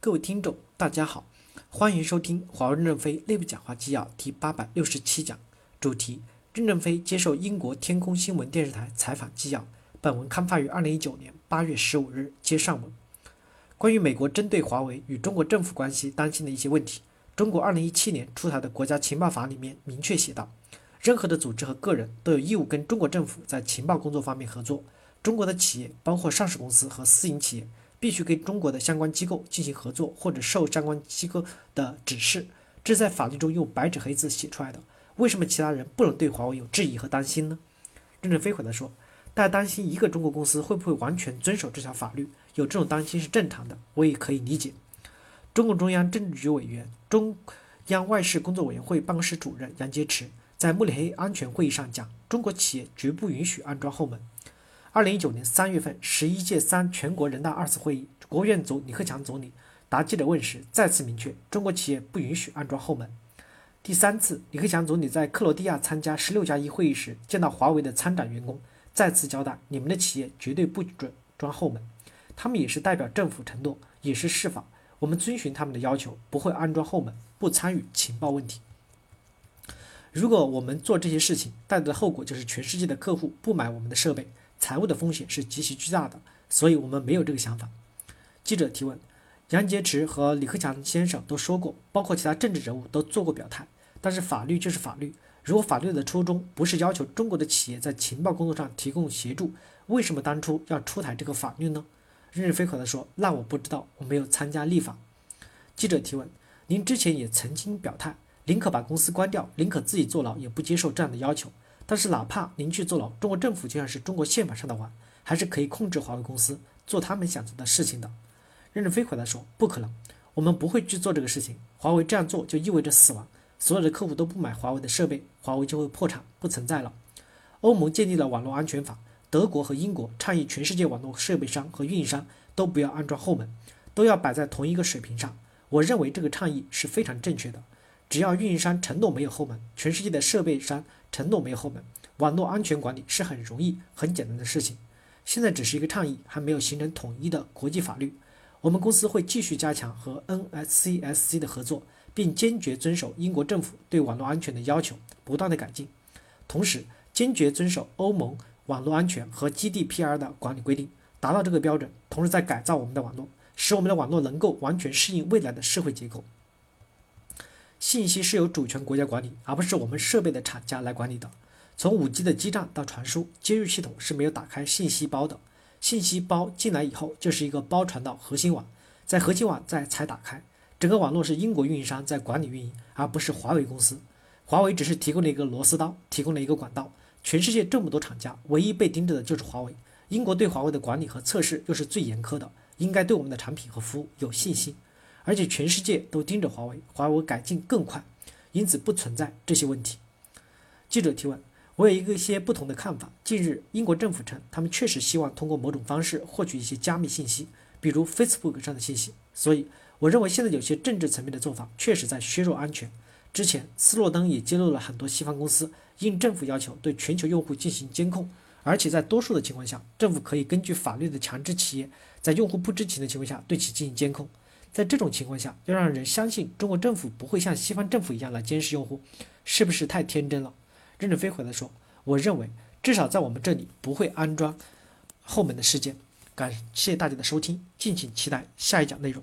各位听众，大家好，欢迎收听华为任正非内部讲话纪要第八百六十七讲，主题：任正非接受英国天空新闻电视台采访纪要。本文刊发于二零一九年八月十五日，接上文。关于美国针对华为与中国政府关系担心的一些问题，中国二零一七年出台的国家情报法里面明确写道，任何的组织和个人都有义务跟中国政府在情报工作方面合作。中国的企业，包括上市公司和私营企业，必须跟中国的相关机构进行合作，或者受相关机构的指示。这在法律中用白纸黑字写出来的。为什么其他人不能对华为有质疑和担心呢？任正非回答说：“大家担心一个中国公司会不会完全遵守这条法律，有这种担心是正常的，我也可以理解。”中共中央政治局委员、中央外事工作委员会办公室主任杨洁篪在慕尼黑安全会议上讲：“中国企业绝不允许安装后门。”二零一九年三月份，十一届三全国人大二次会议，国务院总李克强总理答记者问时再次明确，中国企业不允许安装后门。第三次，李克强总理在克罗地亚参加十六加一会议时，见到华为的参展员工，再次交代：你们的企业绝对不准装后门。他们也是代表政府承诺，也是释法。我们遵循他们的要求，不会安装后门，不参与情报问题。如果我们做这些事情，带来的后果就是全世界的客户不买我们的设备。财务的风险是极其巨大的，所以我们没有这个想法。记者提问：杨洁篪和李克强先生都说过，包括其他政治人物都做过表态，但是法律就是法律。如果法律的初衷不是要求中国的企业在情报工作上提供协助，为什么当初要出台这个法律呢？任正非回答说：“那我不知道，我没有参加立法。”记者提问：您之前也曾经表态，宁可把公司关掉，宁可自己坐牢，也不接受这样的要求。但是哪怕您去坐牢，中国政府就像是中国宪法上的王，还是可以控制华为公司做他们想做的事情的。任正非回答说：“不可能，我们不会去做这个事情。华为这样做就意味着死亡，所有的客户都不买华为的设备，华为就会破产不存在了。”欧盟建立了网络安全法，德国和英国倡议全世界网络设备商和运营商都不要安装后门，都要摆在同一个水平上。我认为这个倡议是非常正确的。只要运营商承诺没有后门，全世界的设备商承诺没有后门，网络安全管理是很容易、很简单的事情。现在只是一个倡议，还没有形成统一的国际法律。我们公司会继续加强和 NSCSC 的合作，并坚决遵守英国政府对网络安全的要求，不断的改进。同时，坚决遵守欧盟网络安全和 GDPR 的管理规定，达到这个标准。同时，在改造我们的网络，使我们的网络能够完全适应未来的社会结构。信息是由主权国家管理，而不是我们设备的厂家来管理的。从 5G 的基站到传输，接入系统是没有打开信息包的。信息包进来以后，就是一个包传到核心网，在核心网再才打开。整个网络是英国运营商在管理运营，而不是华为公司。华为只是提供了一个螺丝刀，提供了一个管道。全世界这么多厂家，唯一被盯着的就是华为。英国对华为的管理和测试又是最严苛的，应该对我们的产品和服务有信心。而且全世界都盯着华为，华为改进更快，因此不存在这些问题。记者提问：我有一个些不同的看法。近日，英国政府称，他们确实希望通过某种方式获取一些加密信息，比如 Facebook 上的信息。所以，我认为现在有些政治层面的做法确实在削弱安全。之前，斯诺登也揭露了很多西方公司应政府要求对全球用户进行监控，而且在多数的情况下，政府可以根据法律的强制企业在用户不知情的情况下对其进行监控。在这种情况下，要让人相信中国政府不会像西方政府一样来监视用户，是不是太天真了？任正非回答说：“我认为至少在我们这里不会安装后门的事件。”感谢大家的收听，敬请期待下一讲内容。